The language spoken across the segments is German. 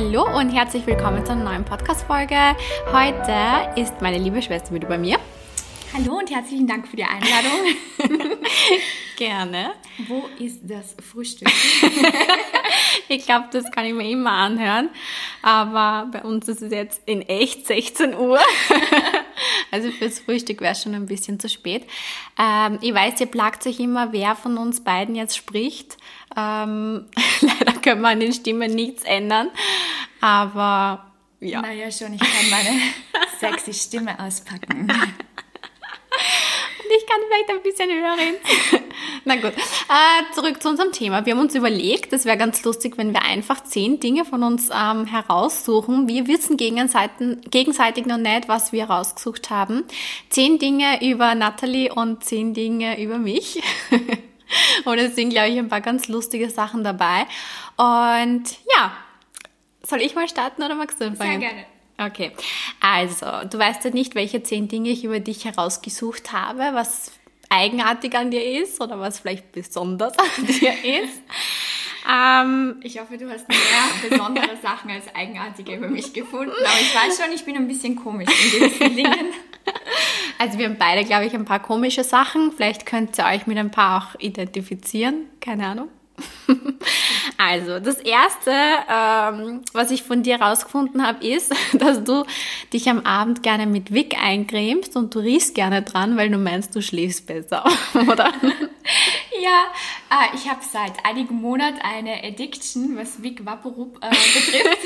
Hallo und herzlich willkommen zu einer neuen Podcast-Folge. Heute ist meine liebe Schwester wieder bei mir. Hallo und herzlichen Dank für die Einladung. Gerne. Wo ist das Frühstück? ich glaube, das kann ich mir immer anhören. Aber bei uns ist es jetzt in echt 16 Uhr. also fürs Frühstück wäre es schon ein bisschen zu spät. Ähm, ich weiß, ihr plagt euch immer, wer von uns beiden jetzt spricht. Ähm, leider können wir an den Stimmen nichts ändern. Aber ja. Naja, schon, ich kann meine sexy Stimme auspacken. Ich kann vielleicht ein bisschen höher reden. Na gut, äh, zurück zu unserem Thema. Wir haben uns überlegt, es wäre ganz lustig, wenn wir einfach zehn Dinge von uns ähm, heraussuchen. Wir wissen gegenseitig noch nicht, was wir rausgesucht haben. Zehn Dinge über Natalie und zehn Dinge über mich. und es sind, glaube ich, ein paar ganz lustige Sachen dabei. Und ja, soll ich mal starten oder magst du anfangen? Sehr gerne. Okay, also du weißt ja nicht, welche zehn Dinge ich über dich herausgesucht habe, was eigenartig an dir ist oder was vielleicht besonders an dir ist. Ähm, ich hoffe, du hast mehr besondere Sachen als eigenartige über mich gefunden, aber ich weiß schon, ich bin ein bisschen komisch in gewissen Dingen. Also wir haben beide, glaube ich, ein paar komische Sachen. Vielleicht könnt ihr euch mit ein paar auch identifizieren. Keine Ahnung. Also, das erste, ähm, was ich von dir rausgefunden habe, ist, dass du dich am Abend gerne mit Wick eincremst und du riechst gerne dran, weil du meinst, du schläfst besser, oder? Ja, äh, ich habe seit einigen Monaten eine Addiction, was Vic Vaporub äh, betrifft.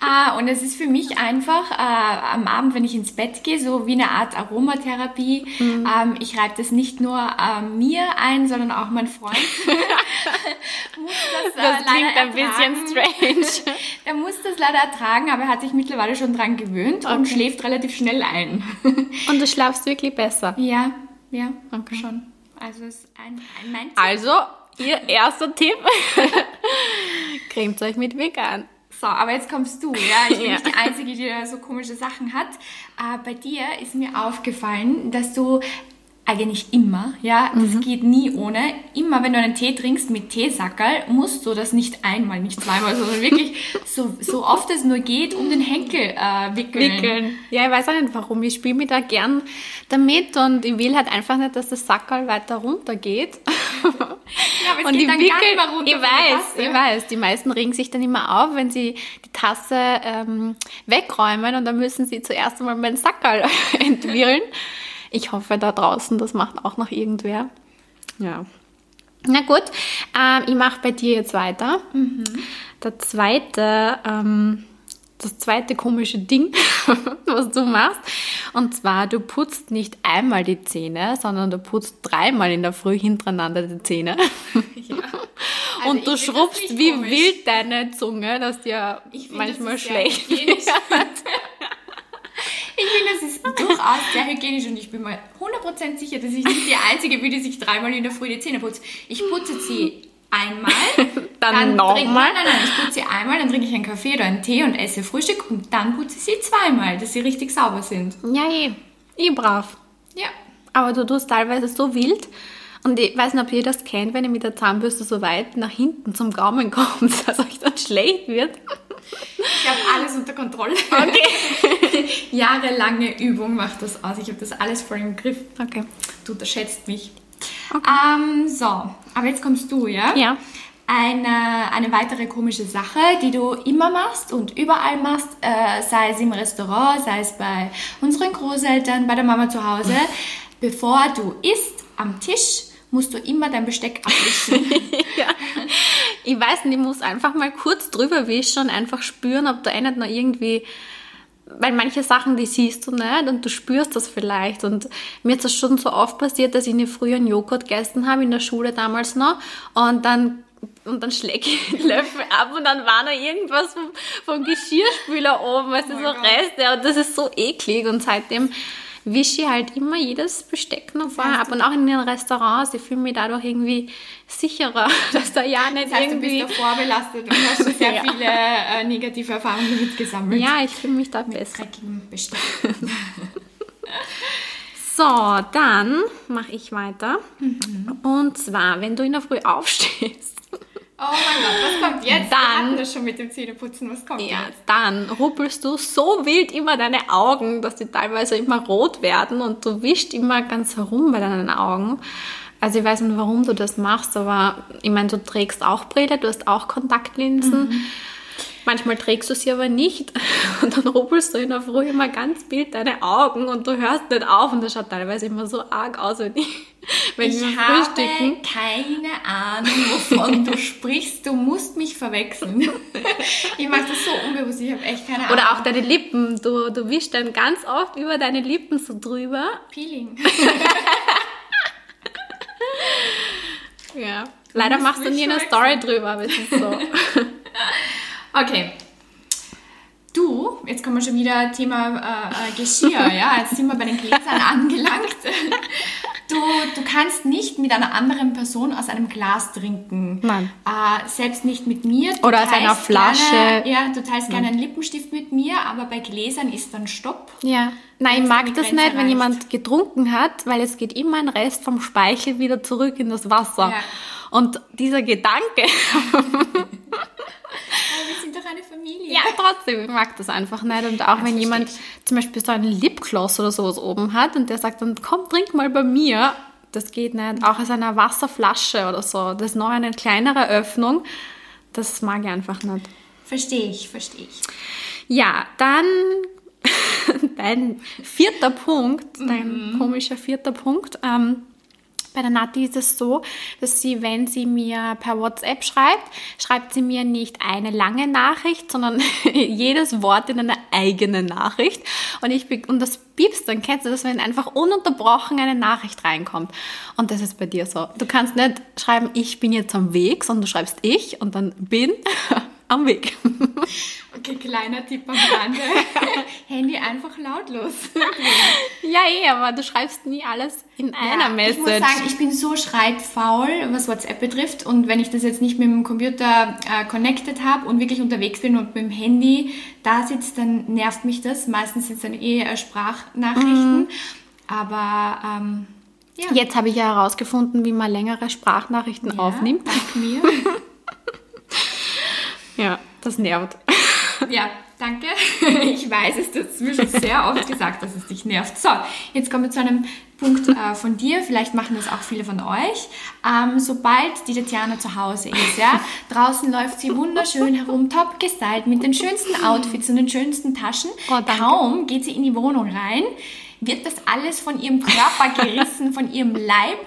Äh, und es ist für mich einfach äh, am Abend, wenn ich ins Bett gehe, so wie eine Art Aromatherapie. Mhm. Ähm, ich reibe das nicht nur ähm, mir ein, sondern auch mein Freund. muss das, äh, das klingt ein bisschen strange. er muss das leider ertragen, aber er hat sich mittlerweile schon dran gewöhnt okay. und schläft relativ schnell ein. und du schlafst wirklich besser? Ja, ja, okay. schon. Also ist ein, ein mein Tipp. Also, ihr erster Tipp. Cremt euch mit vegan. So, aber jetzt kommst du, ja. Ich bin ja. nicht die Einzige, die da so komische Sachen hat. Äh, bei dir ist mir aufgefallen, dass du eigentlich immer, ja, das mhm. geht nie ohne. Immer wenn du einen Tee trinkst mit Teesackerl, musst du das nicht einmal, nicht zweimal, sondern wirklich so, so oft es nur geht, um den Henkel äh, wickeln. wickeln. Ja, ich weiß auch nicht warum. Ich spiele mich da gern damit und ich will halt einfach nicht, dass das Sackerl weiter runter geht. Ja, und dann wickeln, Ich weiß, ich weiß. Die meisten regen sich dann immer auf, wenn sie die Tasse ähm, wegräumen und dann müssen sie zuerst einmal meinen Sackerl entwirren. Ich hoffe da draußen, das macht auch noch irgendwer. Ja. Na gut, ähm, ich mache bei dir jetzt weiter. Mhm. Der zweite, ähm, das zweite komische Ding, was du machst. Und zwar, du putzt nicht einmal die Zähne, sondern du putzt dreimal in der Früh hintereinander die Zähne. Ja. Also und du schrubbst wie komisch. wild deine Zunge, dass dir manchmal schlecht wird. Ich finde, das ist durchaus sehr hygienisch und ich bin mal 100% sicher, dass ich nicht die Einzige bin, die sich dreimal in der Früh die Zähne putzt. Ich putze sie einmal, dann, dann nochmal. Nein, nein, nein, ich putze sie einmal, dann trinke ich einen Kaffee oder einen Tee und esse Frühstück und dann putze ich sie zweimal, dass sie richtig sauber sind. Ja, eh. Eh brav. Ja. Aber du tust teilweise so wild. Und ich weiß nicht, ob ihr das kennt, wenn ihr mit der Zahnbürste so weit nach hinten zum Gaumen kommt, dass euch dann schlecht wird. Ich habe alles unter Kontrolle. Okay. Jahrelange Übung macht das aus. Ich habe das alles voll im Griff. Okay. Du unterschätzt mich. Okay. Ähm, so, aber jetzt kommst du, ja? Ja. Eine, eine weitere komische Sache, die du immer machst und überall machst, äh, sei es im Restaurant, sei es bei unseren Großeltern, bei der Mama zu Hause, bevor du isst am Tisch, musst du immer dein Besteck abwischen. ja. Ich weiß nicht, ich muss einfach mal kurz drüber wischen und einfach spüren, ob da eh nicht noch irgendwie weil manche Sachen, die siehst du nicht und du spürst das vielleicht. Und mir ist das schon so oft passiert, dass ich eine früher einen Joghurt gegessen habe, in der Schule damals noch. Und dann, und dann schläge ich den Löffel ab und dann war noch irgendwas vom, vom Geschirrspüler oben, weißt du, oh so Reste. Und das ist so eklig. Und seitdem wische halt immer jedes Besteck noch vorher ab und auch in den Restaurants. Ich fühle mich dadurch irgendwie sicherer, dass da ja nicht das heißt, irgendwie... du bist da vorbelastet und hast schon sehr ja. viele äh, negative Erfahrungen damit gesammelt. Ja, ich fühle mich da Mit besser. Besteck. So, dann mache ich weiter. Mhm. Und zwar, wenn du in der Früh aufstehst, Oh mein Gott, was kommt jetzt? Dann- Wir schon mit dem Zähneputzen. Was kommt Ja, jetzt? dann ruppelst du so wild immer deine Augen, dass die teilweise immer rot werden und du wischst immer ganz herum bei deinen Augen. Also ich weiß nicht, warum du das machst, aber ich meine, du trägst auch Brille, du hast auch Kontaktlinsen. Manchmal trägst du sie aber nicht und dann ruppelst du in der Früh immer ganz wild deine Augen und du hörst nicht auf und das schaut teilweise immer so arg aus, wenn, ich, wenn Ich wir habe frühstücken. keine Ahnung, wovon du sprichst. Du musst mich verwechseln. Ich mache das so unbewusst. Ich habe echt keine Ahnung. Oder auch deine Lippen. Du, du wischst dann ganz oft über deine Lippen so drüber. Peeling. Ja. Leider machst du nie eine. Story drüber, aber es ist so. Okay. Du, jetzt kommen wir schon wieder Thema äh, äh, Geschirr, ja, jetzt sind wir bei den Gläsern angelangt. Du, du kannst nicht mit einer anderen Person aus einem Glas trinken. Nein. Äh, selbst nicht mit mir. Du Oder aus einer Flasche. Gerne, ja, du teilst gerne einen Lippenstift mit mir, aber bei Gläsern ist dann Stopp. Ja. Nein, ich mag das Grenze nicht, wenn erreicht. jemand getrunken hat, weil es geht immer ein Rest vom Speichel wieder zurück in das Wasser. Ja. Und dieser Gedanke, Aber wir sind doch eine Familie. ja, trotzdem, ich mag das einfach nicht. Und auch wenn verstehe jemand zum Beispiel so einen Lipgloss oder sowas oben hat und der sagt dann, komm, trink mal bei mir, das geht nicht. Auch aus einer Wasserflasche oder so. Das ist noch eine kleinere Öffnung. Das mag ich einfach nicht. Verstehe ich, verstehe ich. Ja, dann dein vierter Punkt, dein komischer vierter Punkt. Ähm, bei der Nati ist es so, dass sie, wenn sie mir per WhatsApp schreibt, schreibt sie mir nicht eine lange Nachricht, sondern jedes Wort in einer eigenen Nachricht. Und ich und das piepst, dann kennst du das, wenn einfach ununterbrochen eine Nachricht reinkommt. Und das ist bei dir so. Du kannst nicht schreiben, ich bin jetzt am Weg, sondern du schreibst ich und dann bin am Weg. Okay, kleiner Tipp am Rande. Handy einfach lautlos. Ja, eh, aber du schreibst nie alles in einer Ja, Message. Ich muss sagen, ich bin so schreibfaul, was WhatsApp betrifft. Und wenn ich das jetzt nicht mit dem Computer äh, connected habe und wirklich unterwegs bin und mit dem Handy da sitze, dann nervt mich das. Meistens sind es dann eh äh, Sprachnachrichten. Mhm. Aber ähm, ja, Jetzt habe ich ja herausgefunden, wie man längere Sprachnachrichten ja, aufnimmt. Dank mir. Ja, das nervt. Ja, danke. Ich weiß es, du hast mir schon sehr oft gesagt, dass es dich nervt. So, jetzt kommen wir zu einem Punkt äh, von dir. Vielleicht machen das auch viele von euch. Ähm, sobald die Tatjana zu Hause ist, ja, draußen läuft sie wunderschön herum, top gestylt, mit den schönsten Outfits und den schönsten Taschen. Oh. Kaum geht sie in die Wohnung rein, wird das alles von ihrem Körper gerissen, von ihrem Leib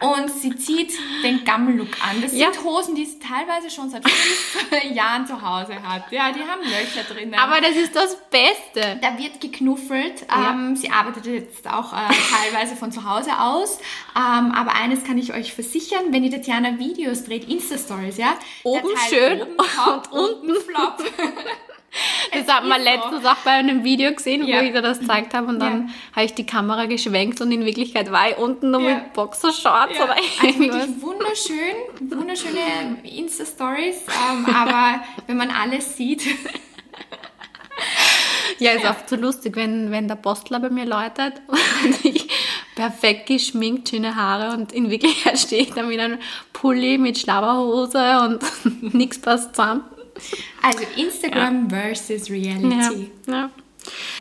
und sie zieht den Gammel-Look an. Das Ja. sind Hosen, die sie teilweise schon seit fünf Jahren zu Hause hat. Ja, die haben Löcher drinnen. Aber das ist das Beste. da wird geknuffelt. Ja. Ähm, sie arbeitet jetzt auch äh, teilweise von zu Hause aus. Ähm, aber eines kann ich euch versichern, wenn die Tatjana Videos dreht, Insta-Stories, ja? Oben schön top, und unten flop. Das hat man letztens auch bei einem Video gesehen, Ja. wo ich dir das gezeigt habe und dann habe ich die Kamera geschwenkt und in Wirklichkeit war ich unten nur Ja. mit Boxershorts Ja, oder also wirklich wunderschön, wunderschöne Insta-Stories, ähm, aber wenn man alles sieht, Ja, ist oft so lustig, wenn, wenn der Postler bei mir läutet und ich perfekt geschminkt, schöne Haare und in Wirklichkeit stehe ich dann mit einem Pulli mit Schlabberhose und nichts passt zusammen. Also Instagram versus Ja, Reality. ja.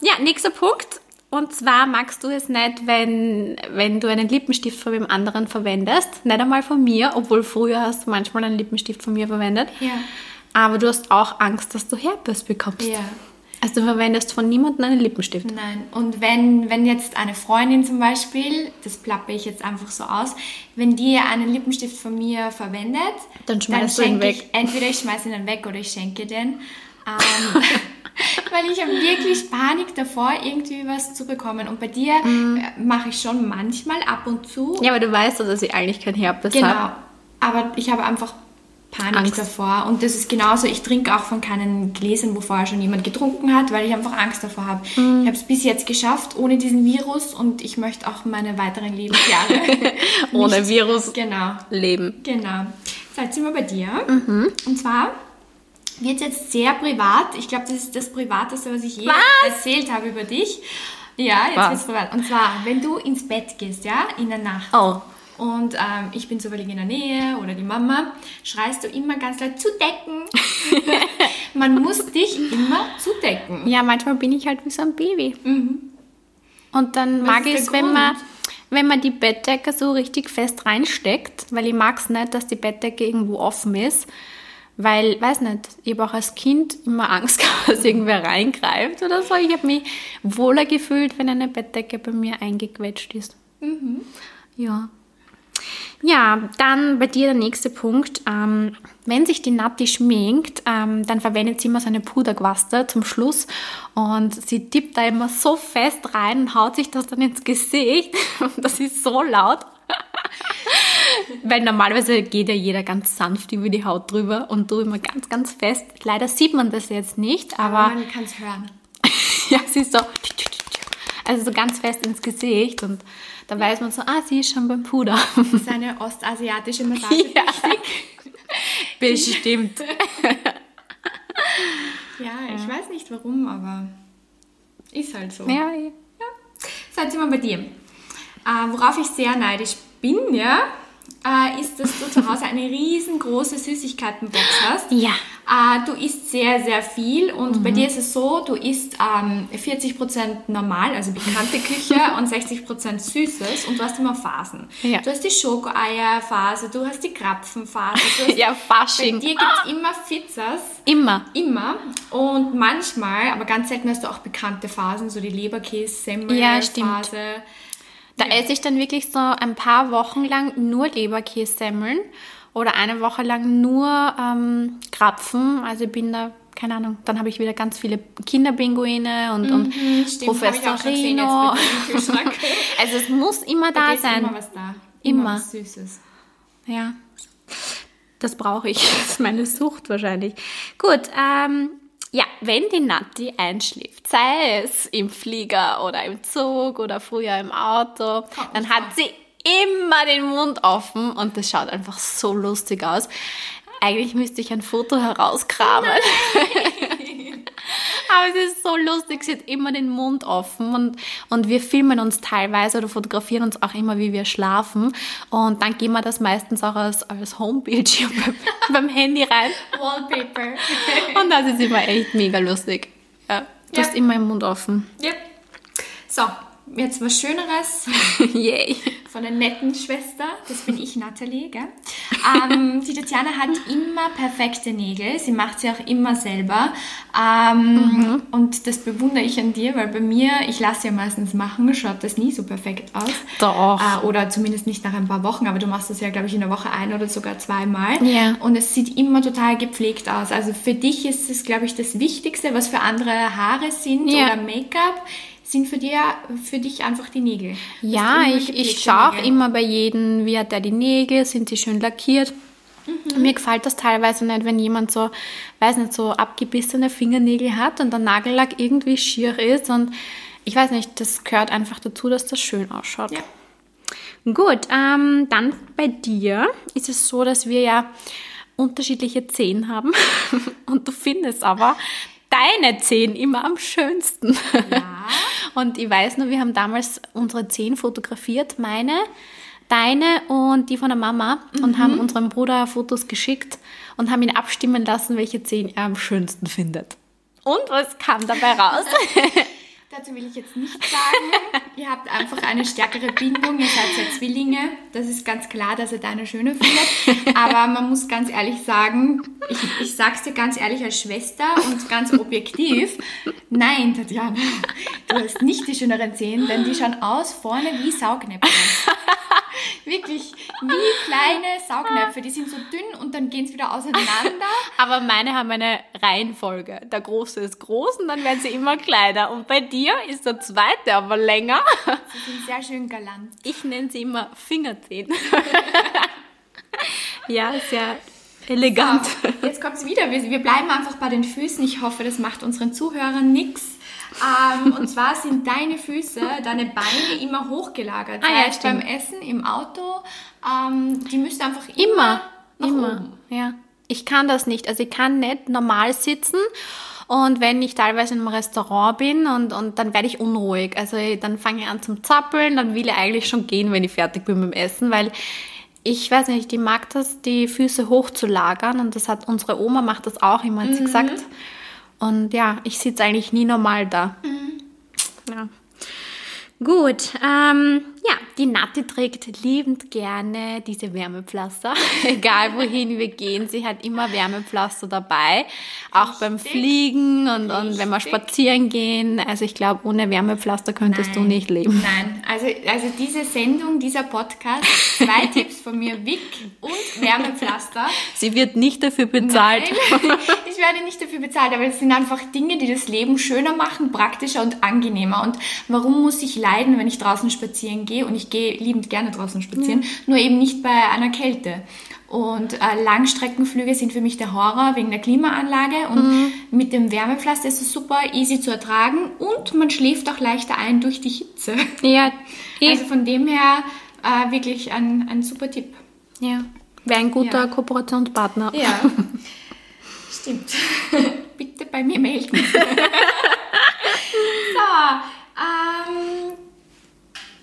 ja, nächster Punkt. Und zwar magst du es nicht, wenn, wenn du einen Lippenstift von wem anderen verwendest. Nicht einmal von mir, obwohl früher hast du manchmal einen Lippenstift von mir verwendet. Ja. Aber du hast auch Angst, dass du Herpes bekommst. Ja. Also du verwendest von niemandem einen Lippenstift. Nein, und wenn, wenn jetzt eine Freundin zum Beispiel, das plappe ich jetzt einfach so aus, wenn die einen Lippenstift von mir verwendet, Dann schmeißt du ihn weg. ich, entweder ich schmeiße ihn dann weg oder ich schenke den. Ähm, weil ich habe wirklich Panik davor, irgendwie was zu bekommen. Und bei dir äh, mache ich schon manchmal ab und zu. Ja, aber du weißt doch, dass ich eigentlich kein Herpes Genau. habe. Aber ich habe einfach Panik Angst. davor. Und das ist genauso, ich trinke auch von keinen Gläsern, wo vorher schon jemand getrunken hat, weil ich einfach Angst davor habe. Mhm. Ich habe es bis jetzt geschafft, ohne diesen Virus und ich möchte auch meine weiteren Lebensjahre Ohne nicht- Virus Genau, leben. genau. So, jetzt sind wir bei dir. Mhm. Und zwar wird jetzt sehr privat. Ich glaube, das ist das Privateste, was ich je Was? erzählt habe über dich. Ja, jetzt Was? wird's privat. Und zwar, wenn du ins Bett gehst, ja, in der Nacht. Oh. Und ähm, ich bin zufällig in der Nähe oder die Mama, schreist du immer ganz laut zudecken. Man muss dich immer zudecken. Ja, manchmal bin ich halt wie so ein Baby. Und dann Was mag ich es, wenn man, wenn man die Bettdecke so richtig fest reinsteckt, weil ich mag es nicht, dass die Bettdecke irgendwo offen ist. Weil, weiß nicht, ich habe auch als Kind immer Angst gehabt, dass irgendwer reingreift oder so. Ich habe mich wohler gefühlt, wenn eine Bettdecke bei mir eingequetscht ist. Ja. Ja, dann bei dir der nächste Punkt. Ähm, wenn sich die Natti schminkt, ähm, dann verwendet sie immer so eine Puderquaste zum Schluss und sie tippt da immer so fest rein und haut sich das dann ins Gesicht. Das ist so laut. Weil normalerweise geht ja jeder ganz sanft über die Haut drüber und du immer ganz, ganz fest. Leider sieht man das jetzt nicht, aber man kann es hören. ja, sie ist so, also so ganz fest ins Gesicht und da weiß man so, ah, sie ist schon beim Puder. Das ist eine ostasiatische Massage. Ja. Bestimmt. Ja, ich weiß nicht warum, aber ist halt so. Ja, So, jetzt sind wir bei dir. Äh, worauf ich sehr neidisch bin, ja, äh, ist, dass du zu Hause eine riesengroße Süßigkeitenbox hast. Ja. Äh, du isst sehr, sehr viel und bei dir ist es so, du isst ähm, 40% normal, also bekannte Küche und 60% Süßes und du hast immer Phasen. Ja. Du hast die Schokoeier-Phase, du hast die Krapfenphase, du hast ja, bei Fasching. dir gibt es immer Pizzas. Immer. Immer. Und manchmal, aber ganz selten hast du auch bekannte Phasen, so die Leberkäse-Semmel-Phase. Ja, stimmt. Da esse ich dann wirklich so ein paar Wochen lang nur Leberkässemmeln oder eine Woche lang nur ähm, Krapfen. Also ich bin da, keine Ahnung, dann habe ich wieder ganz viele Kinderpinguine und, und Mhm, Stimmt, hab ich Professor auch schon gesehen Rino. jetzt bei dir im Kühlschrank. Also es muss immer Da da sein. immer was da. Immer. was Süßes. Ja, das brauche ich. Das ist meine Sucht wahrscheinlich. Gut, ähm, ja, wenn die Natti einschläft, sei es im Flieger oder im Zug oder früher im Auto, dann hat sie immer den Mund offen und das schaut einfach so lustig aus. Eigentlich müsste ich ein Foto herauskramen. Aber es ist so lustig, sie hat immer den Mund offen und, und wir filmen uns teilweise oder fotografieren uns auch immer, wie wir schlafen. Und dann geben wir das meistens auch als, als Homebildschirm beim, beim Handy rein. Wallpaper. Und das ist immer echt mega lustig. Ja, du Ja. hast immer den Mund offen. yep. So, jetzt was Schöneres Yay. von der netten Schwester. Das bin ich, Nathalie. Gell? Ähm, die Tatjana hat immer perfekte Nägel. Sie macht sie auch immer selber. Ähm, Und das bewundere ich an dir, weil bei mir, ich lasse ja meistens machen, schaut das nie so perfekt aus. Doch. Äh, oder zumindest nicht nach ein paar Wochen, aber du machst das ja, glaube ich, in der Woche ein oder sogar zweimal. Ja. Und es sieht immer total gepflegt aus. Also für dich ist es, glaube ich, das Wichtigste, was für andere Haare sind Ja. oder Make-up, sind für, dir, für dich einfach die Nägel. Ja, ich, ich schaue auch immer bei jedem, wie hat er die Nägel, sind die schön lackiert. Mir gefällt das teilweise nicht, wenn jemand so, weiß nicht, so abgebissene Fingernägel hat und der Nagellack irgendwie schier ist und ich weiß nicht, das gehört einfach dazu, dass das schön ausschaut. Ja. Gut, ähm, dann bei dir ist es so, dass wir ja unterschiedliche Zehen haben und du findest aber deine Zehen immer am schönsten. Ja. Und ich weiß nur, wir haben damals unsere Zehen fotografiert, meine, deine und die von der Mama und haben unserem Bruder Fotos geschickt und haben ihn abstimmen lassen, welche Zehen er am schönsten findet. Und was kam dabei raus? Dazu will ich jetzt nichts sagen. Ihr habt einfach eine stärkere Bindung, ihr seid ja Zwillinge. Das ist ganz klar, dass er deine schöne findet. Aber man muss ganz ehrlich sagen, ich, ich sag's dir ganz ehrlich als Schwester und ganz objektiv. Nein, Tatjana, du hast nicht die schöneren Zehen, denn die schauen aus vorne wie Saugnäpfe. Wirklich wie kleine Saugnäpfe. Die sind so dünn und dann gehen sie wieder auseinander. Aber meine haben eine Reihenfolge. Der Große ist groß und dann werden sie immer kleiner. Und bei dir ist der zweite aber länger. Sie sind sehr schön galant. Ich nenne sie immer Fingerzehen. ja, sehr elegant. Jetzt kommt es wieder. Wir, wir bleiben einfach bei den Füßen. Ich hoffe, das macht unseren Zuhörern nichts. Ähm, und zwar sind deine Füße, deine Beine immer hochgelagert. Ah, ja, beim. Essen, im Auto. Ähm, die müssen einfach immer, Immer, immer. oben. Ja. Ich kann das nicht. Also ich kann nicht normal sitzen Und wenn ich teilweise in einem Restaurant bin und, und dann werde ich unruhig. Also dann fange ich an zum Zappeln, dann will ich eigentlich schon gehen, wenn ich fertig bin mit dem Essen, weil ich weiß nicht, die mag das, die Füße hochzulagern und das hat unsere Oma macht das auch immer, hat sie gesagt. Und ja, ich sitze eigentlich nie normal da. Ja. Gut, ähm, ja, die Natti trägt liebend gerne diese Wärmepflaster. Egal wohin wir gehen, sie hat immer Wärmepflaster dabei. Auch Richtig. beim Fliegen und, und wenn wir spazieren gehen. Also ich glaube, ohne Wärmepflaster könntest du Nein. nicht leben. Nein, also, also diese Sendung, dieser Podcast, zwei Tipps von mir, Wick und Wärmepflaster. Sie wird nicht dafür bezahlt. Nein, ich werde nicht dafür bezahlt, aber es sind einfach Dinge, die das Leben schöner machen, praktischer und angenehmer. Und warum muss ich leiden, wenn ich draußen spazieren gehe? Und ich gehe liebend gerne draußen spazieren, nur eben nicht bei einer Kälte. Und äh, Langstreckenflüge sind für mich der Horror wegen der Klimaanlage. Und mit dem Wärmepflaster ist es super easy zu ertragen und man schläft auch leichter ein durch die Hitze. Ja. Also von dem her äh, wirklich ein, ein super Tipp. ja. wäre ein guter Ja. Kooperationspartner. Ja, stimmt. Bitte bei mir melden. so, ähm,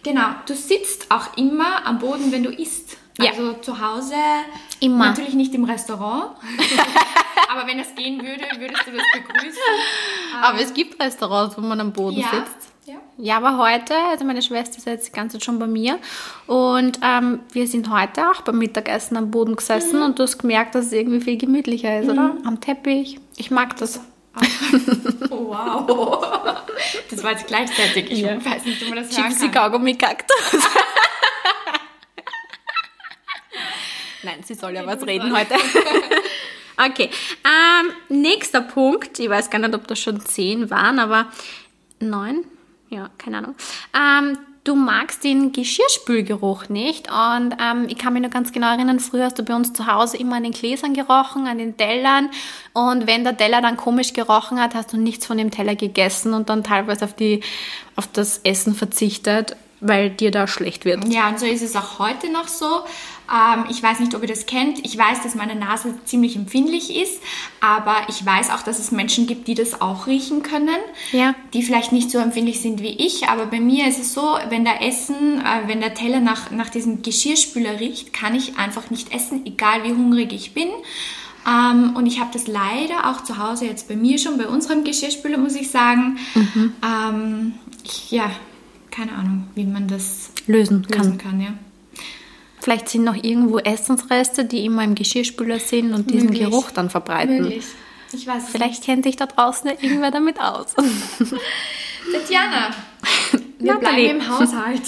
genau, du sitzt auch immer am Boden, wenn du isst. Ja. Also zu Hause, Immer. natürlich nicht im Restaurant. Aber wenn es gehen würde, würdest du das begrüßen. Aber es gibt Restaurants, wo man am Boden Ja. sitzt. ja. Ja, aber heute, also meine Schwester ist jetzt die ganze Zeit schon bei mir und ähm, wir sind heute auch beim Mittagessen am Boden gesessen Mhm. und du hast gemerkt, dass es irgendwie viel gemütlicher ist, oder? Am Teppich. Ich mag das. Oh, wow. Das war jetzt gleichzeitig. Ich Ja. weiß nicht, ob man das hören Gypsy kann. Kaugummi Kaktus. Nein, sie soll ja was reden heute. okay, ähm, nächster Punkt. Ich weiß gar nicht, ob das schon zehn waren, aber neun? Ja, keine Ahnung. Ähm, du magst den Geschirrspülgeruch nicht und ähm, ich kann mich noch ganz genau erinnern, früher hast du bei uns zu Hause immer an den Gläsern gerochen, an den Tellern und wenn der Teller dann komisch gerochen hat, hast du nichts von dem Teller gegessen und dann teilweise auf, die, auf das Essen verzichtet, weil dir da schlecht wird. Ja, und so ist es auch heute noch so. Ähm, ich weiß nicht, ob ihr das kennt. Ich weiß, dass meine Nase ziemlich empfindlich ist, aber ich weiß auch, dass es Menschen gibt, die das auch riechen können. Ja. Die vielleicht nicht so empfindlich sind wie ich, aber bei mir ist es so, wenn der Essen, äh, wenn der Teller nach, nach diesem Geschirrspüler riecht, kann ich einfach nicht essen, egal wie hungrig ich bin. Ähm, und ich habe das leider auch zu Hause jetzt bei mir schon, bei unserem Geschirrspüler, muss ich sagen. Ähm, ich, ja, keine Ahnung, wie man das Lösen kann. lösen kann, ja. Vielleicht sind noch irgendwo Essensreste, die immer im Geschirrspüler sind und diesen Möglich. Geruch dann verbreiten. Möglich. Ich weiß es Vielleicht kennt sich da draußen ja irgendwer damit aus. Tatjana, wir Natalie. bleiben im Haushalt.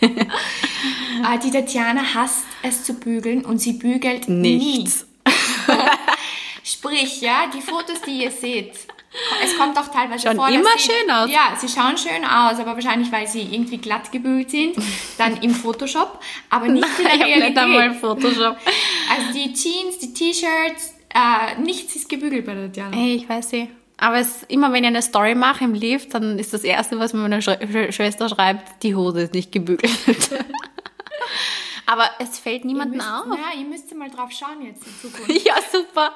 Äh, die Tatjana hasst es zu bügeln und sie bügelt Nichts. nie. Sprich, ja, die Fotos, die ihr seht, es kommt auch teilweise Schauen vor, immer sie, schön aus. Ja, sie schauen schön aus, aber wahrscheinlich, weil sie irgendwie glatt gebügelt sind, dann im Photoshop, aber nicht in der habe nicht Realität. einmal Photoshop. Also die Jeans, die T-Shirts, äh, nichts ist gebügelt bei der Tatjana. Ey, ich weiß nicht. Aber es, immer wenn ich eine Story mache im Lift, dann ist das Erste, was mir meine Sch Sch Schwester schreibt, die Hose ist nicht gebügelt. Aber es fällt niemandem auf. ja, ihr müsst mal drauf schauen jetzt in Zukunft. Ja, super.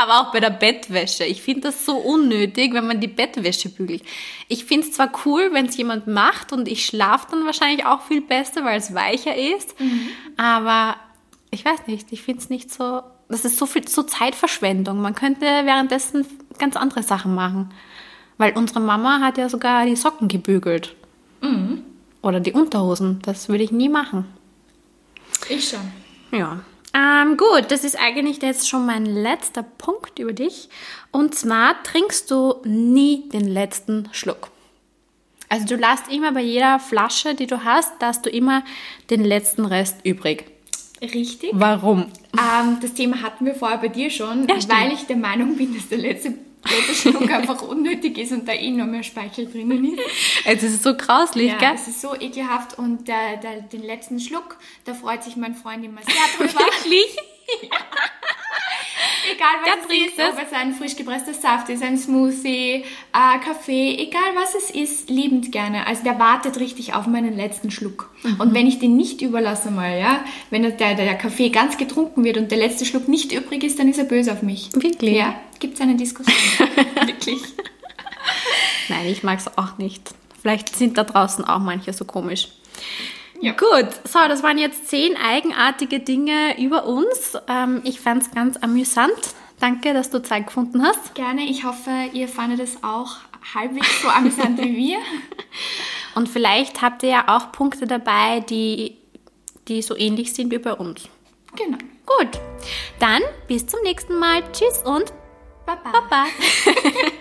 Aber auch bei der Bettwäsche. Ich finde das so unnötig, wenn man die Bettwäsche bügelt. Ich finde es zwar cool, wenn es jemand macht und ich schlafe dann wahrscheinlich auch viel besser, weil es weicher ist. Aber ich weiß nicht, ich finde es nicht so. Das ist so viel so Zeitverschwendung. Man könnte währenddessen ganz andere Sachen machen. Weil unsere Mama hat ja sogar die Socken gebügelt. Oder die Unterhosen. Das würde ich nie machen. Ich schon. Ja. Ähm, gut, das ist eigentlich jetzt schon mein letzter Punkt über dich. Und zwar trinkst du nie den letzten Schluck. Also du lässt immer bei jeder Flasche, die du hast, lässt du immer den letzten Rest übrig. Richtig. Warum? Ähm, das Thema hatten wir vorher bei dir schon, Ja, weil ich der Meinung bin, dass der letzte, letzte Schluck einfach unnötig ist und da eh noch mehr Speichel drinnen ist. Es ist so grauslich, Ja, gell? es ist so ekelhaft und der, der, den letzten Schluck, da freut sich mein Freund immer sehr drüber. Wirklich? Wir egal was es ist, es. ob es ein frisch gepresster Saft ist, ein Smoothie, äh, Kaffee, egal was es ist, liebend gerne. Also der wartet richtig auf meinen letzten Schluck. Mhm. Und wenn ich den nicht überlasse mal, ja, wenn der, der, der Kaffee ganz getrunken wird und der letzte Schluck nicht übrig ist, dann ist er böse auf mich. Wirklich? Ja, gibt es eine Diskussion. Wirklich. Nein, ich mag es auch nicht. Vielleicht sind da draußen auch manche so komisch. Ja. Gut, so, das waren jetzt zehn eigenartige Dinge über uns. Ähm, ich fand es ganz amüsant. Danke, dass du Zeit gefunden hast. Gerne, ich hoffe, ihr fandet es auch halbwegs so amüsant wie wir. Und vielleicht habt ihr ja auch Punkte dabei, die, die so ähnlich sind wie bei uns. Genau. Gut, dann bis zum nächsten Mal. Tschüss und Baba. Baba.